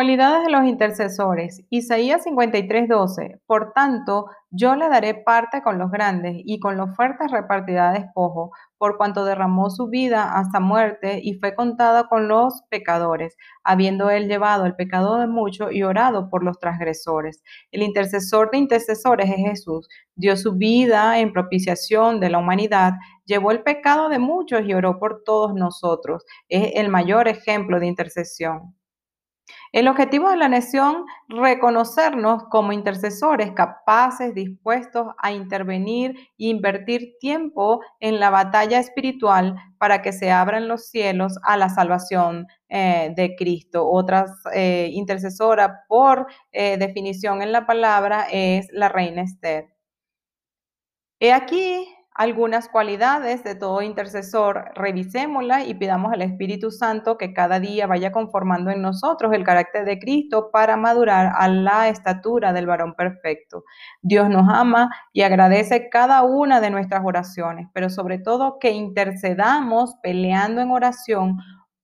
Cualidades de los intercesores. Isaías 53:12. Por tanto, yo le daré parte con los grandes y con los fuertes repartirá despojo, por cuanto derramó su vida hasta muerte y fue contada con los pecadores, habiendo él llevado el pecado de muchos y orado por los transgresores. El intercesor de intercesores es Jesús. Dio su vida en propiciación de la humanidad, llevó el pecado de muchos y oró por todos nosotros. Es el mayor ejemplo de intercesión. El objetivo de la nación, reconocernos como intercesores capaces, dispuestos a intervenir e invertir tiempo en la batalla espiritual para que se abran los cielos a la salvación eh, de Cristo. Otra eh, intercesora, por eh, definición en la palabra, es la reina Esther. He aquí algunas cualidades de todo intercesor, revisémoslas y pidamos al Espíritu Santo que cada día vaya conformando en nosotros el carácter de Cristo para madurar a la estatura del varón perfecto. Dios nos ama y agradece cada una de nuestras oraciones, pero sobre todo que intercedamos peleando en oración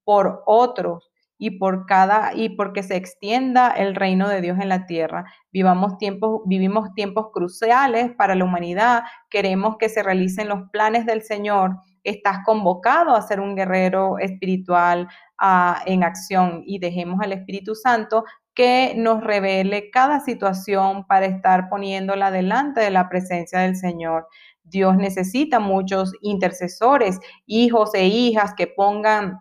por otros y por cada y porque se extienda el reino de Dios en la tierra. Vivamos tiempos, vivimos tiempos cruciales para la humanidad. Queremos que se realicen los planes del Señor. Estás convocado a ser un guerrero espiritual en acción y dejemos al Espíritu Santo que nos revele cada situación para estar poniéndola delante de la presencia del Señor. Dios necesita muchos intercesores, hijos e hijas que pongan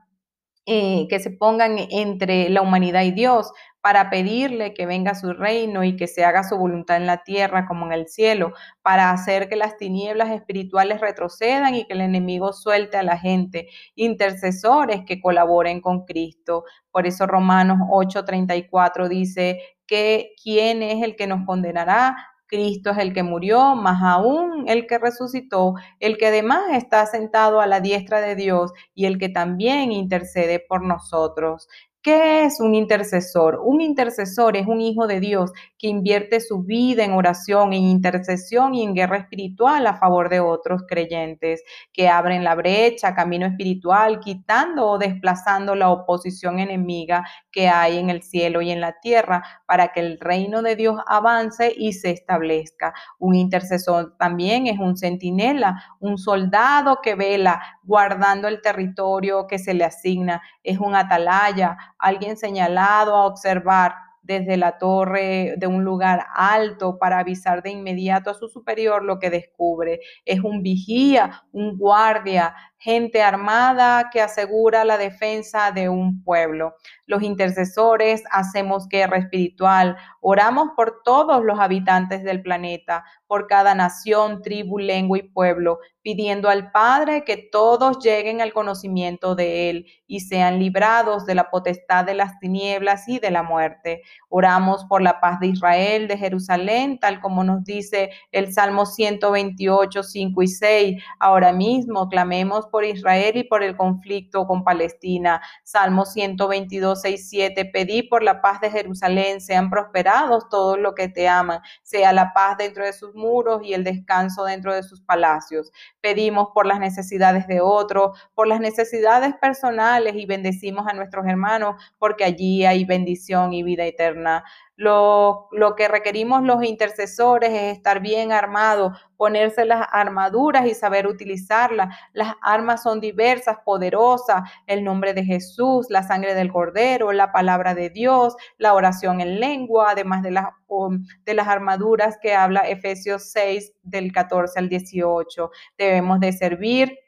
eh, que se pongan entre la humanidad y Dios para pedirle que venga su reino y que se haga su voluntad en la tierra como en el cielo, para hacer que las tinieblas espirituales retrocedan y que el enemigo suelte a la gente, intercesores que colaboren con Cristo. Por eso Romanos 8:34 dice que quién es el que nos condenará Cristo es el que murió, más aún el que resucitó, el que además está sentado a la diestra de Dios y el que también intercede por nosotros. ¿Qué es un intercesor? Un intercesor es un hijo de Dios que invierte su vida en oración, en intercesión y en guerra espiritual a favor de otros creyentes, que abren la brecha, camino espiritual, quitando o desplazando la oposición enemiga que hay en el cielo y en la tierra para que el reino de Dios avance y se establezca. Un intercesor también es un centinela, un soldado que vela guardando el territorio que se le asigna, es un atalaya, alguien señalado a observar desde la torre de un lugar alto para avisar de inmediato a su superior lo que descubre. Es un vigía, un guardia, gente armada que asegura la defensa de un pueblo. Los intercesores hacemos guerra espiritual, oramos por todos los habitantes del planeta, por cada nación, tribu, lengua y pueblo, pidiendo al Padre que todos lleguen al conocimiento de Él y sean librados de la potestad de las tinieblas y de la muerte. Oramos por la paz de Israel, de Jerusalén, tal como nos dice el Salmo 128, 5 y 6. Ahora mismo clamemos por Israel y por el conflicto con Palestina. Salmo 122, 6, 7. Pedí por la paz de Jerusalén, sean prosperados todos los que te aman, sea la paz dentro de sus muros y el descanso dentro de sus palacios. Pedimos por las necesidades de otros, por las necesidades personales y bendecimos a nuestros hermanos porque allí hay bendición y vida eterna. Lo, que requerimos los intercesores es estar bien armados, ponerse las armaduras y saber utilizarlas. Las armas son diversas, poderosas, el nombre de Jesús, la sangre del cordero, la palabra de Dios, la oración en lengua, además de las, um, de las armaduras que habla Efesios 6 del 14 al 18. Debemos de servir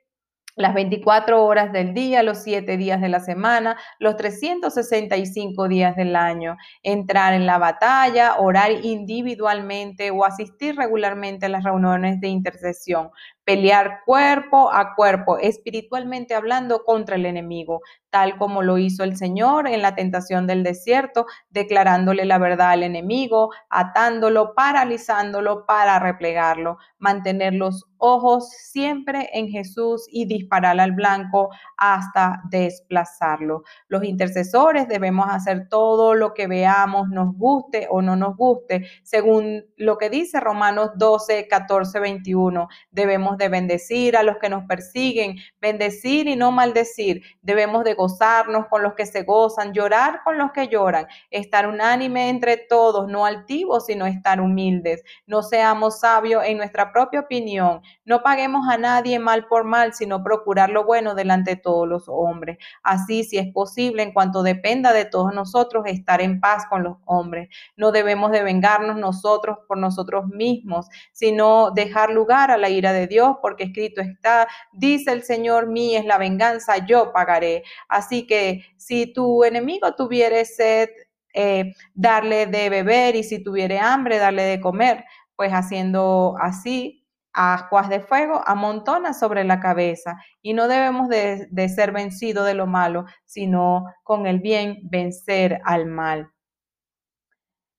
las 24 horas del día, los 7 días de la semana, los 365 días del año, entrar en la batalla, orar individualmente o asistir regularmente a las reuniones de intercesión, pelear cuerpo a cuerpo, espiritualmente hablando contra el enemigo, tal como lo hizo el Señor en la tentación del desierto, declarándole la verdad al enemigo, atándolo, paralizándolo para replegarlo, mantener los ojos siempre en Jesús y disparar al blanco hasta desplazarlo. Los intercesores debemos hacer todo lo que veamos, nos guste o no nos guste, según lo que dice Romanos 12, 14, 21. Debemos de bendecir a los que nos persiguen, bendecir y no maldecir. Debemos de gozarnos con los que se gozan, llorar con los que lloran, estar unánime entre todos, no altivos, sino estar humildes. No seamos sabios en nuestra propia opinión. No paguemos a nadie mal por mal, sino procurar lo bueno delante de todos los hombres. Así, si es posible, en cuanto dependa de todos nosotros, estar en paz con los hombres. No debemos de vengarnos nosotros por nosotros mismos, sino dejar lugar a la ira de Dios, porque escrito está, dice el Señor, mí es la venganza, yo pagaré. Así que si tu enemigo tuviere sed, eh, darle de beber y si tuviere hambre, darle de comer, pues haciendo así, aguas de fuego amontona sobre la cabeza y no debemos de, de ser vencidos de lo malo, sino con el bien vencer al mal.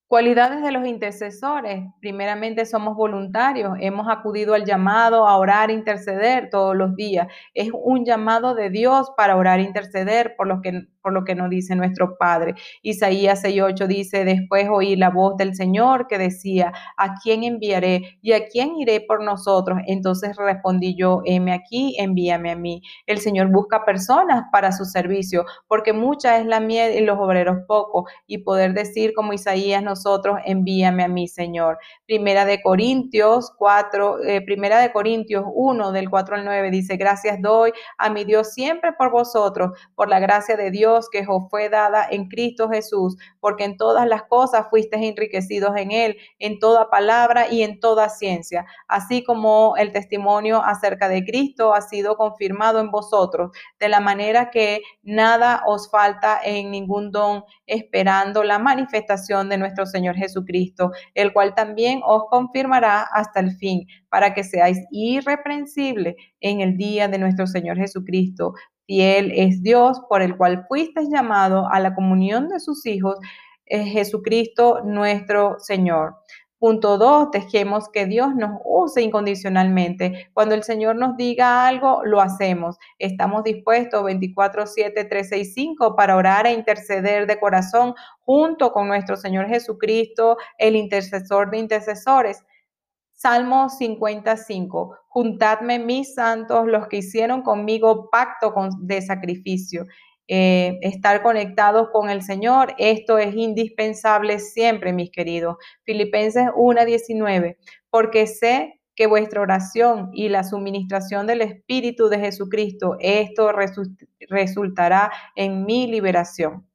Cualidades de los intercesores. Primeramente somos voluntarios, hemos acudido al llamado a orar, interceder todos los días. Es un llamado de Dios para orar, interceder por lo que por lo que nos dice nuestro Padre. Isaías 6:8 dice, después oí la voz del Señor que decía, ¿a quién enviaré y a quién iré por nosotros? Entonces respondí yo, heme aquí, envíame a mí. El Señor busca personas para su servicio, porque mucha es la miel y los obreros pocos, y poder decir como Isaías nosotros, envíame a mí, Señor. Primera de Corintios 4, eh, Primera de Corintios 1 del 4 al 9 dice, gracias doy a mi Dios siempre por vosotros, por la gracia de Dios que os fue dada en Cristo Jesús, porque en todas las cosas fuisteis enriquecidos en Él, en toda palabra y en toda ciencia, así como el testimonio acerca de Cristo ha sido confirmado en vosotros, de la manera que nada os falta en ningún don, esperando la manifestación de nuestro Señor Jesucristo, el cual también os confirmará hasta el fin, para que seáis irreprensibles en el día de nuestro Señor Jesucristo Fiel es Dios por el cual fuiste llamado a la comunión de sus hijos, Jesucristo nuestro Señor. Punto dos, dejemos que Dios nos use incondicionalmente. Cuando el Señor nos diga algo, lo hacemos. Estamos dispuestos 24, 7, 3, 6, 5 para orar e interceder de corazón junto con nuestro Señor Jesucristo, el intercesor de intercesores. Salmo 55. Juntadme mis santos, los que hicieron conmigo pacto de sacrificio. Eh, estar conectados con el Señor, esto es indispensable siempre, mis queridos. Filipenses 1:19. Porque sé que vuestra oración y la suministración del Espíritu de Jesucristo, esto resultará en mi liberación.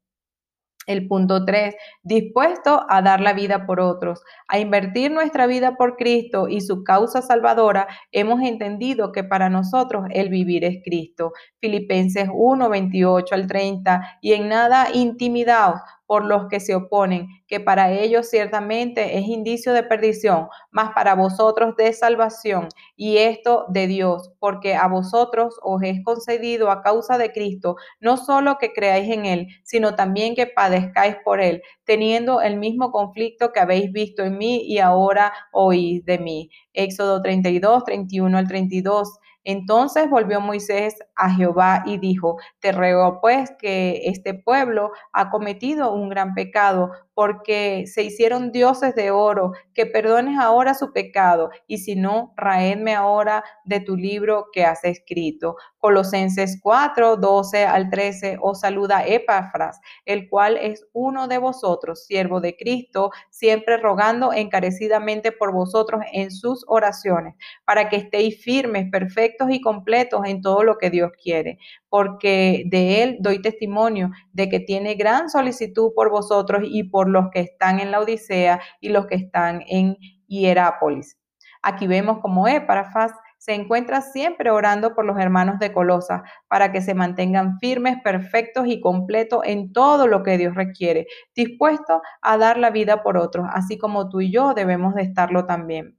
El punto 3, dispuesto a dar la vida por otros, a invertir nuestra vida por Cristo y su causa salvadora, hemos entendido que para nosotros el vivir es Cristo. Filipenses 1, 28 al 30, y en nada intimidados por los que se oponen, que para ellos ciertamente es indicio de perdición, mas para vosotros de salvación, y esto de Dios, porque a vosotros os es concedido a causa de Cristo, no solo que creáis en Él, sino también que padezcáis por Él, teniendo el mismo conflicto que habéis visto en mí y ahora oís de mí. Éxodo 32, 31 al 32. Entonces volvió Moisés a Jehová y dijo, te ruego pues que este pueblo ha cometido un gran pecado, porque se hicieron dioses de oro, que perdones ahora su pecado, y si no, raedme ahora de tu libro que has escrito. Colosenses 4, 12 al 13, os saluda Epafras, el cual es uno de vosotros, siervo de Cristo, siempre rogando encarecidamente por vosotros en sus oraciones, para que estéis firmes, perfectos y completos en todo lo que Dios quiere, porque de él doy testimonio de que tiene gran solicitud por vosotros y por los que están en la Odisea y los que están en Hierápolis. Aquí vemos como Epafras se encuentra siempre orando por los hermanos de Colosa para que se mantengan firmes, perfectos y completos en todo lo que Dios requiere, dispuestos a dar la vida por otros, así como tú y yo debemos de estarlo también.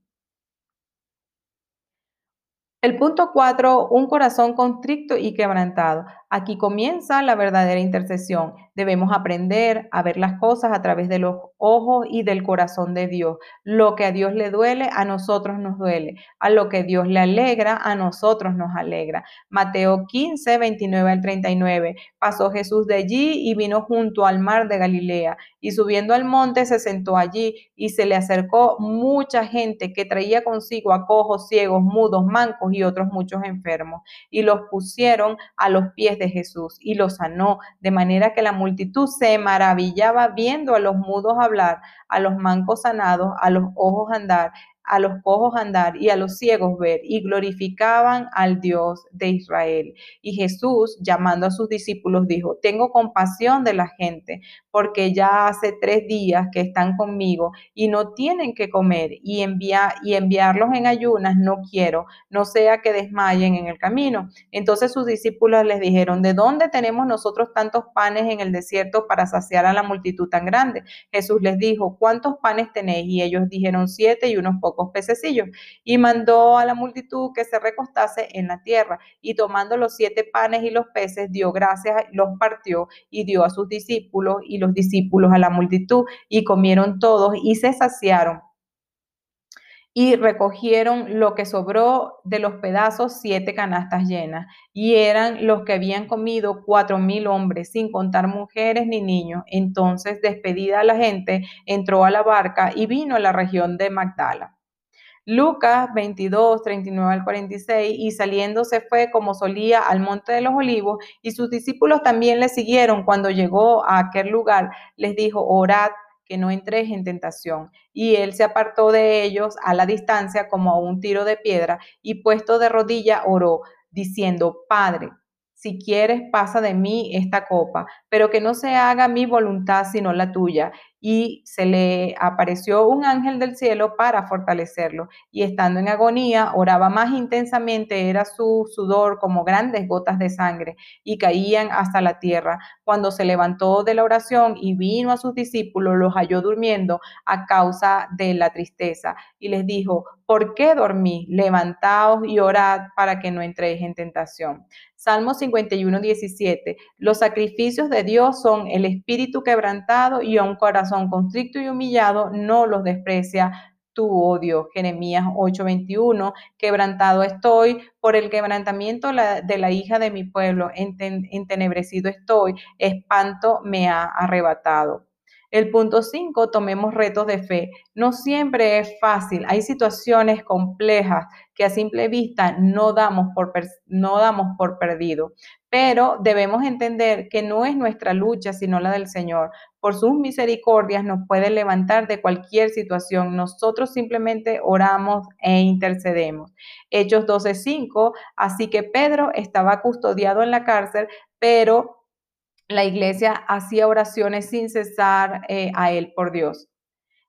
El punto cuatro, un corazón constricto y quebrantado. Aquí comienza la verdadera intercesión. Debemos aprender a ver las cosas a través de los ojos y del corazón de Dios. Lo que a Dios le duele, a nosotros nos duele. A lo que Dios le alegra, a nosotros nos alegra. Mateo 15, 29 al 39. Pasó Jesús de allí y vino junto al mar de Galilea. Y subiendo al monte se sentó allí y se le acercó mucha gente que traía consigo a cojos, ciegos, mudos, mancos y otros muchos enfermos. Y los pusieron a los pies de Jesús y los sanó, de manera que la multitud se maravillaba viendo a los mudos hablar, a los mancos sanados, a los ojos andar a los cojos andar y a los ciegos ver, y glorificaban al Dios de Israel. Y Jesús, llamando a sus discípulos, dijo, tengo compasión de la gente, porque ya hace tres días que están conmigo y no tienen que comer, y, y enviarlos en ayunas no quiero, no sea que desmayen en el camino. Entonces sus discípulos les dijeron, ¿de dónde tenemos nosotros tantos panes en el desierto para saciar a la multitud tan grande? Jesús les dijo, ¿cuántos panes tenéis? Y ellos dijeron, siete y unos pocos pocos pececillos, y mandó a la multitud que se recostase en la tierra, y tomando los siete panes y los peces, dio gracias, los partió y dio a sus discípulos y los discípulos a la multitud, y comieron todos y se saciaron y recogieron lo que sobró de los pedazos, siete canastas llenas, y eran los que habían comido cuatro mil hombres, sin contar mujeres ni niños. Entonces, despedida la gente, entró a la barca y vino a la región de Magdala. Lucas 22, 39 al 46, y saliendo se fue como solía al monte de los olivos, y sus discípulos también le siguieron. Cuando llegó a aquel lugar, les dijo, orad que no entréis en tentación. Y él se apartó de ellos a la distancia como a un tiro de piedra, y puesto de rodilla oró, diciendo, Padre, si quieres, pasa de mí esta copa, pero que no se haga mi voluntad sino la tuya y se le apareció un ángel del cielo para fortalecerlo. Y estando en agonía, oraba más intensamente, era su sudor como grandes gotas de sangre y caían hasta la tierra. Cuando se levantó de la oración y vino a sus discípulos, los halló durmiendo a causa de la tristeza y les dijo, ¿por qué dormí? Levantaos y orad para que no entréis en tentación. Salmo 51, 17. Los sacrificios de Dios son el espíritu quebrantado y un corazón constricto y humillado no los desprecia tu odio. Jeremías 8:21, quebrantado estoy por el quebrantamiento de la hija de mi pueblo, entenebrecido estoy, espanto me ha arrebatado. El punto 5, tomemos retos de fe. No siempre es fácil, hay situaciones complejas que a simple vista no damos por, no damos por perdido, pero debemos entender que no es nuestra lucha, sino la del Señor. Por sus misericordias nos puede levantar de cualquier situación. Nosotros simplemente oramos e intercedemos. Hechos 12:5, así que Pedro estaba custodiado en la cárcel, pero la iglesia hacía oraciones sin cesar eh, a él por Dios.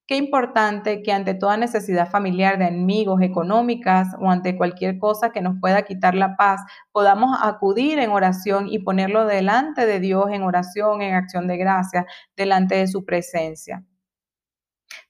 Qué importante que ante toda necesidad familiar de amigos, económicas o ante cualquier cosa que nos pueda quitar la paz, podamos acudir en oración y ponerlo delante de Dios en oración, en acción de gracia, delante de su presencia.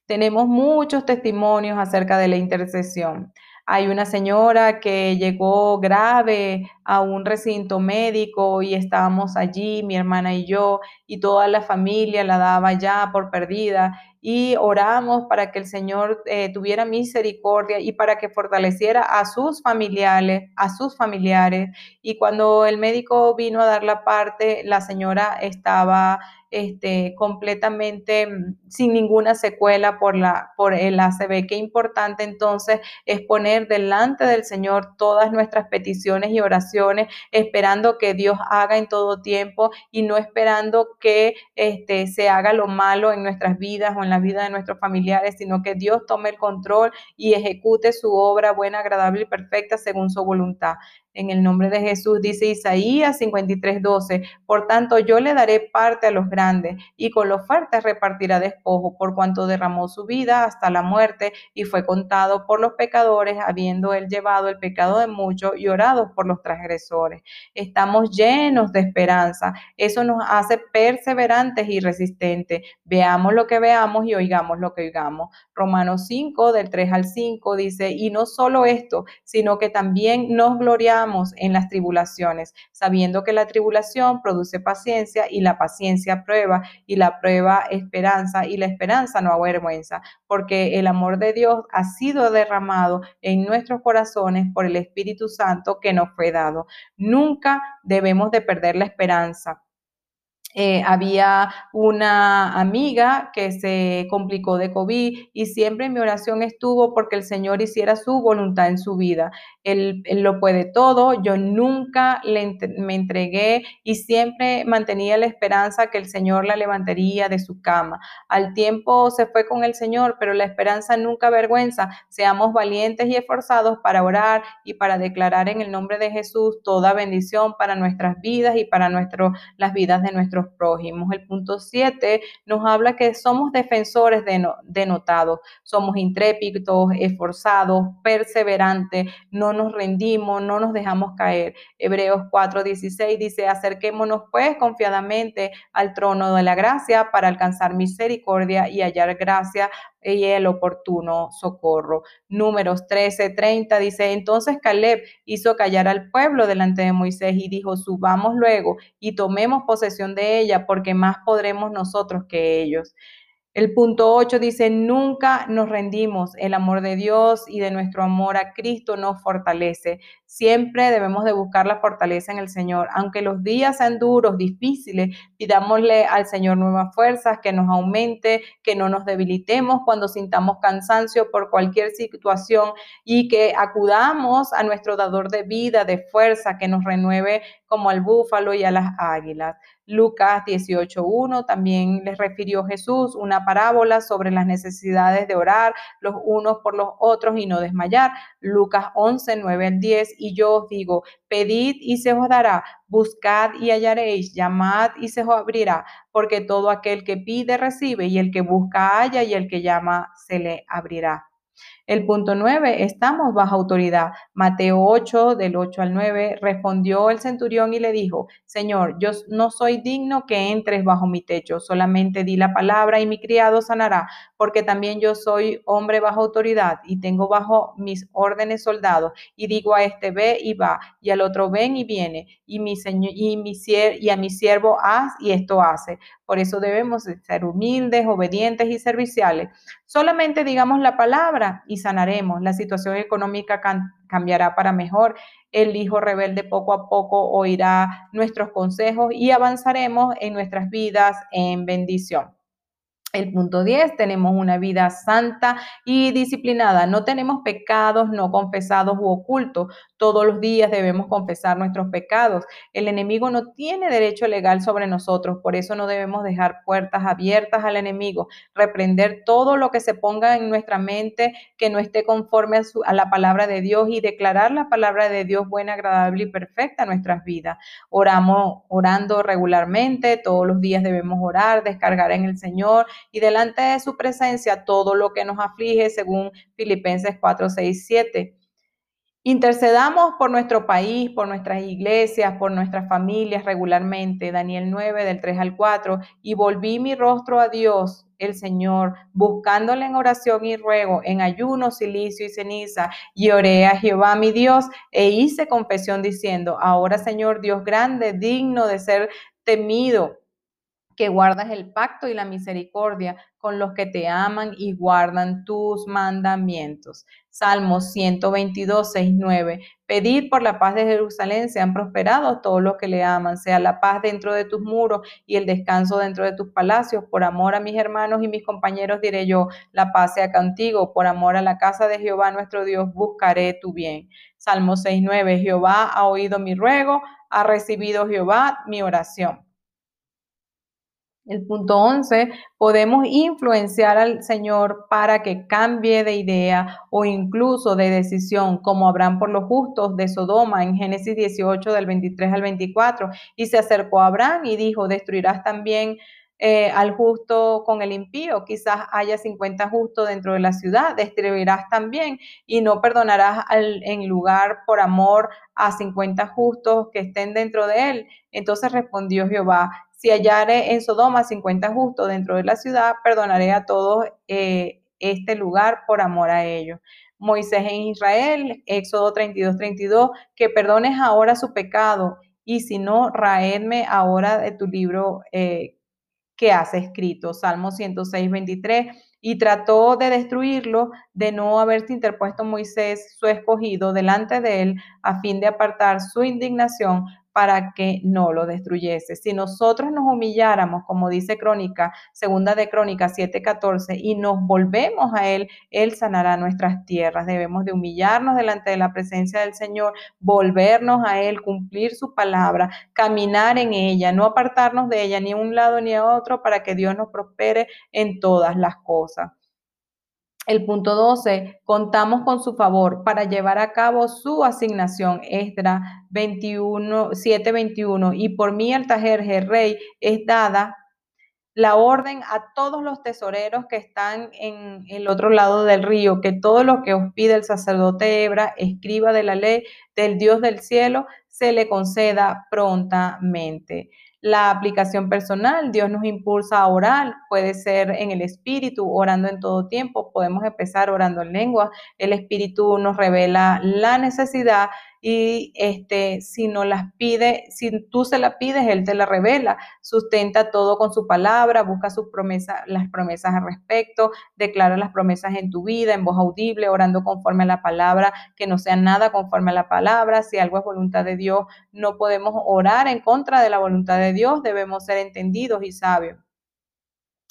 Tenemos muchos testimonios acerca de la intercesión. Hay una señora que llegó grave a un recinto médico y estábamos allí, mi hermana y yo, y toda la familia la daba ya por perdida y oramos para que el Señor eh, tuviera misericordia y para que fortaleciera a sus familiares, a sus familiares. Y cuando el médico vino a dar la parte, la señora estaba este, completamente mm, sin ninguna secuela por, la, por el ACV. Qué importante entonces es poner delante del Señor todas nuestras peticiones y oraciones, esperando que Dios haga en todo tiempo y no esperando que este, se haga lo malo en nuestras vidas o en la vida de nuestros familiares, sino que Dios tome el control y ejecute su obra buena, agradable y perfecta según su voluntad en el nombre de Jesús, dice Isaías 53, 12. Por tanto, yo le daré parte a los grandes y con los fuertes repartirá despojo, por cuanto derramó su vida hasta la muerte y fue contado por los pecadores, habiendo él llevado el pecado de muchos y orado por los transgresores. Estamos llenos de esperanza. Eso nos hace perseverantes y resistentes. Veamos lo que veamos y oigamos lo que oigamos. Romanos 5, del 3 al 5, dice, y no solo esto, sino que también nos gloriamos en las tribulaciones, sabiendo que la tribulación produce paciencia y la paciencia prueba y la prueba esperanza y la esperanza no avergüenza, porque el amor de Dios ha sido derramado en nuestros corazones por el Espíritu Santo que nos fue dado. Nunca debemos de perder la esperanza. Eh, había una amiga que se complicó de COVID y siempre mi oración estuvo porque el Señor hiciera su voluntad en su vida. Él, lo puede todo, yo nunca me entregué y siempre mantenía la esperanza que el Señor la levantaría de su cama. Al tiempo se fue con el Señor, pero la esperanza nunca avergüenza. Seamos valientes y esforzados para orar y para declarar en el nombre de Jesús toda bendición para nuestras vidas y para las vidas de nuestros prójimos. El punto 7 nos habla que somos defensores denotados, somos intrépidos, esforzados, perseverantes, no nos rendimos, no nos dejamos caer. Hebreos 4:16 dice, acerquémonos pues confiadamente al trono de la gracia para alcanzar misericordia y hallar gracia y el oportuno socorro. Números 13, 30 dice, entonces Caleb hizo callar al pueblo delante de Moisés y dijo, subamos luego y tomemos posesión de ella porque más podremos nosotros que ellos. El punto 8 dice, nunca nos rendimos. El amor de Dios y de nuestro amor a Cristo nos fortalece. Siempre debemos de buscar la fortaleza en el Señor. Aunque los días sean duros, difíciles, pidámosle al Señor nuevas fuerzas, que nos aumente, que no nos debilitemos cuando sintamos cansancio por cualquier situación y que acudamos a nuestro dador de vida, de fuerza, que nos renueve como al búfalo y a las águilas. Lucas 18.1 también les refirió Jesús una parábola sobre las necesidades de orar los unos por los otros y no desmayar. Lucas 11, 9 al 10. Y yo os digo, pedid y se os dará, buscad y hallaréis, llamad y se os abrirá, porque todo aquel que pide recibe y el que busca halla y el que llama se le abrirá. El punto 9, estamos bajo autoridad. Mateo 8, del 8 al 9, respondió el centurión y le dijo, Señor, yo no soy digno que entres bajo mi techo, solamente di la palabra y mi criado sanará, porque también yo soy hombre bajo autoridad y tengo bajo mis órdenes soldados, y digo a este ve y va, y al otro ven y viene, y, mi señor, y, mi, y a mi siervo haz y esto hace. Por eso debemos ser humildes, obedientes y serviciales. Solamente digamos la palabra y sanaremos. La situación económica cambiará para mejor. El hijo rebelde poco a poco oirá nuestros consejos y avanzaremos en nuestras vidas en bendición. El punto 10, tenemos una vida santa y disciplinada. No tenemos pecados no confesados u ocultos. Todos los días debemos confesar nuestros pecados. El enemigo no tiene derecho legal sobre nosotros, por eso no debemos dejar puertas abiertas al enemigo. Reprender todo lo que se ponga en nuestra mente que no esté conforme a, la palabra de Dios y declarar la palabra de Dios buena, agradable y perfecta en nuestras vidas. Oramos orando regularmente, todos los días debemos orar, descargar en el Señor y delante de su presencia todo lo que nos aflige, según Filipenses 4, 6, 7. Intercedamos por nuestro país, por nuestras iglesias, por nuestras familias regularmente. Daniel 9 del 3 al 4. Y volví mi rostro a Dios, el Señor, buscándole en oración y ruego, en ayuno, silicio y ceniza. Y oré a Jehová mi Dios e hice confesión diciendo, ahora Señor Dios grande, digno de ser temido que guardas el pacto y la misericordia con los que te aman y guardan tus mandamientos. Salmos 122, 6, 9. Pedid por la paz de Jerusalén, sean prosperados todos los que le aman, sea la paz dentro de tus muros y el descanso dentro de tus palacios. Por amor a mis hermanos y mis compañeros diré yo, la paz sea contigo. Por amor a la casa de Jehová nuestro Dios, buscaré tu bien. Salmo 6, 9. Jehová ha oído mi ruego, ha recibido Jehová mi oración. El punto 11, podemos influenciar al Señor para que cambie de idea o incluso de decisión, como Abraham por los justos de Sodoma en Génesis 18 del 23 al 24. Y se acercó a Abraham y dijo, destruirás también eh, al justo con el impío. Quizás haya 50 justos dentro de la ciudad, destruirás también y no perdonarás en lugar por amor a 50 justos que estén dentro de él. Entonces respondió Jehová, si hallare en Sodoma 50 justos dentro de la ciudad, perdonaré a todos eh, este lugar por amor a ellos. Moisés en Israel, Éxodo 32, 32, que perdones ahora su pecado y si no, raedme ahora de tu libro eh, que has escrito. Salmo 106, 23 y trató de destruirlo, de no haberse interpuesto Moisés, su escogido, delante de él, a fin de apartar su indignación para que no lo destruyese. Si nosotros nos humilláramos, como dice Crónica, segunda de Crónica 7:14, y nos volvemos a Él, Él sanará nuestras tierras. Debemos de humillarnos delante de la presencia del Señor, volvernos a Él, cumplir su palabra, caminar en ella, no apartarnos de ella ni a un lado ni a otro para que Dios nos prospere en todas las cosas. El punto 12, contamos con su favor para llevar a cabo su asignación. Esdra 21, 7:21. Y por mí, Altajerje, rey, es dada la orden a todos los tesoreros que están en el otro lado del río, que todo lo que os pide el sacerdote Hebra, escriba de la ley del Dios del cielo, se le conceda prontamente la aplicación personal. Dios nos impulsa a orar, puede ser en el espíritu, orando en todo tiempo. Podemos empezar orando en lengua. El espíritu nos revela la necesidad y este, si no las pide, si tú se la pides, Él te la revela, sustenta todo con su palabra, busca sus promesas, las promesas al respecto, declara las promesas en tu vida, en voz audible, orando conforme a la palabra, que no sea nada conforme a la palabra, si algo es voluntad de Dios, no podemos orar en contra de la voluntad de Dios, debemos ser entendidos y sabios.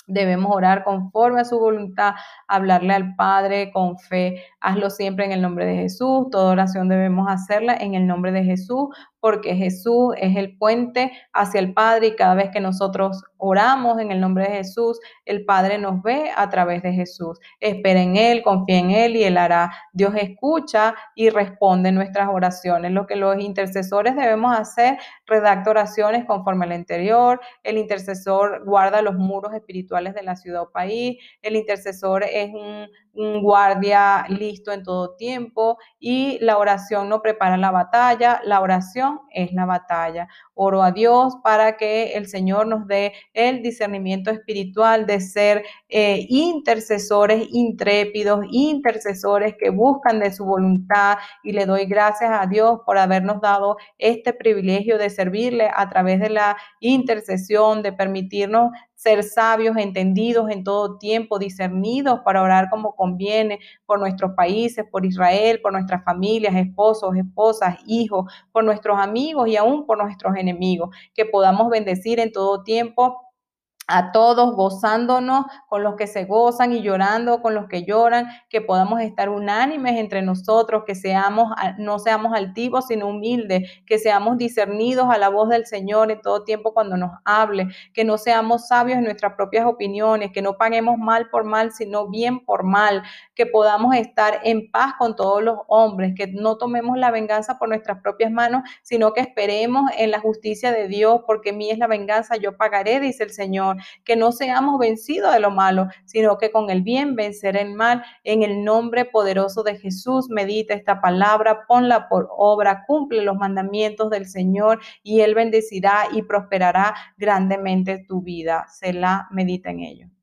Debemos orar conforme a su voluntad, hablarle al Padre con fe. Hazlo siempre en el nombre de Jesús. Toda oración debemos hacerla en el nombre de Jesús, porque Jesús es el puente hacia el Padre y cada vez que nosotros oramos en el nombre de Jesús, el Padre nos ve a través de Jesús. Espera en Él, confía en Él y Él hará. Dios escucha y responde nuestras oraciones. Lo que los intercesores debemos hacer, redacta oraciones conforme al interior. El intercesor guarda los muros espirituales de la ciudad o país. El intercesor es un un guardia listo en todo tiempo y la oración no prepara la batalla, la oración es la batalla. Oro a Dios para que el Señor nos dé el discernimiento espiritual de ser eh, intercesores intrépidos, intercesores que buscan de su voluntad y le doy gracias a Dios por habernos dado este privilegio de servirle a través de la intercesión, de permitirnos ser sabios, entendidos en todo tiempo, discernidos para orar como conviene por nuestros países, por Israel, por nuestras familias, esposos, esposas, hijos, por nuestros amigos y aún por nuestros enemigos, que podamos bendecir en todo tiempo a todos gozándonos con los que se gozan y llorando con los que lloran, que podamos estar unánimes entre nosotros, que seamos no seamos altivos sino humildes, que seamos discernidos a la voz del Señor en todo tiempo cuando nos hable, que no seamos sabios en nuestras propias opiniones, que no paguemos mal por mal sino bien por mal, que podamos estar en paz con todos los hombres, que no tomemos la venganza por nuestras propias manos, sino que esperemos en la justicia de Dios, porque mí es la venganza, yo pagaré, dice el Señor que no seamos vencidos de lo malo, sino que con el bien vencer el mal. En el nombre poderoso de Jesús, medita esta palabra, ponla por obra, cumple los mandamientos del Señor y Él bendecirá y prosperará grandemente tu vida. Se la medita en ello.